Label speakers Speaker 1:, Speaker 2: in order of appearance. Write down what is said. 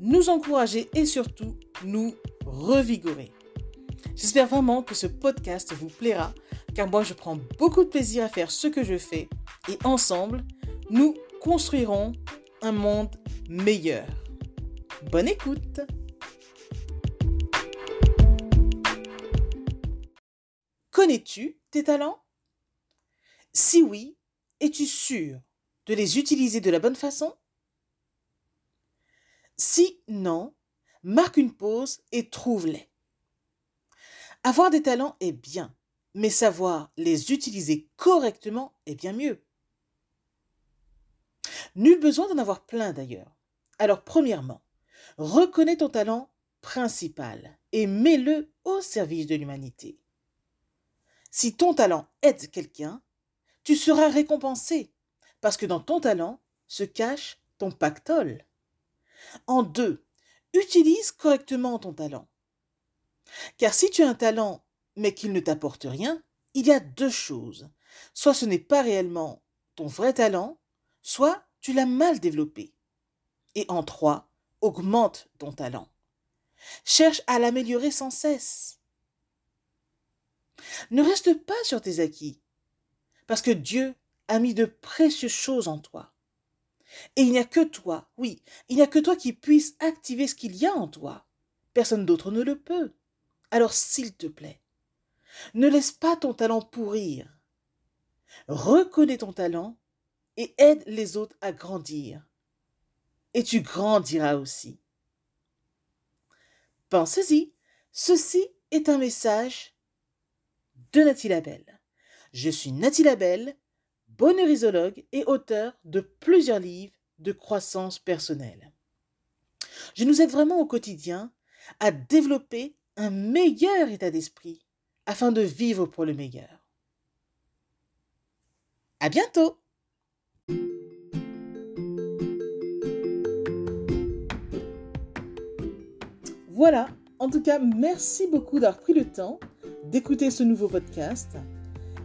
Speaker 1: nous encourager et surtout nous revigorer. J'espère vraiment que ce podcast vous plaira, car moi je prends beaucoup de plaisir à faire ce que je fais et ensemble, nous construirons un monde meilleur. Bonne écoute Connais-tu tes talents? Si oui, es-tu sûr de les utiliser de la bonne façon? Si non, marque une pause et trouve-les. Avoir des talents est bien, mais savoir les utiliser correctement est bien mieux. Nul besoin d'en avoir plein d'ailleurs. Alors premièrement, reconnais ton talent principal et mets-le au service de l'humanité. Si ton talent aide quelqu'un, tu seras récompensé, parce que dans ton talent se cache ton pactole. En deux, utilise correctement ton talent. Car si tu as un talent mais qu'il ne t'apporte rien, il y a deux choses. Soit ce n'est pas réellement ton vrai talent, soit tu l'as mal développé. Et en trois, augmente ton talent. Cherche à l'améliorer sans cesse. Ne reste pas sur tes acquis, parce que Dieu a mis de précieuses choses en toi. Et il n'y a que toi, oui, il n'y a que toi qui puisse activer ce qu'il y a en toi. Personne d'autre ne le peut. Alors s'il te plaît, ne laisse pas ton talent pourrir. Reconnais ton talent et aide les autres à grandir. Et tu grandiras aussi. Pensez-y, ceci est un message de Nathalie Labelle. Je suis Nathalie Labelle bonheurisologue et auteur de plusieurs livres de croissance personnelle. Je nous aide vraiment au quotidien à développer un meilleur état d'esprit afin de vivre pour le meilleur. À bientôt! Voilà, en tout cas, merci beaucoup d'avoir pris le temps d'écouter ce nouveau podcast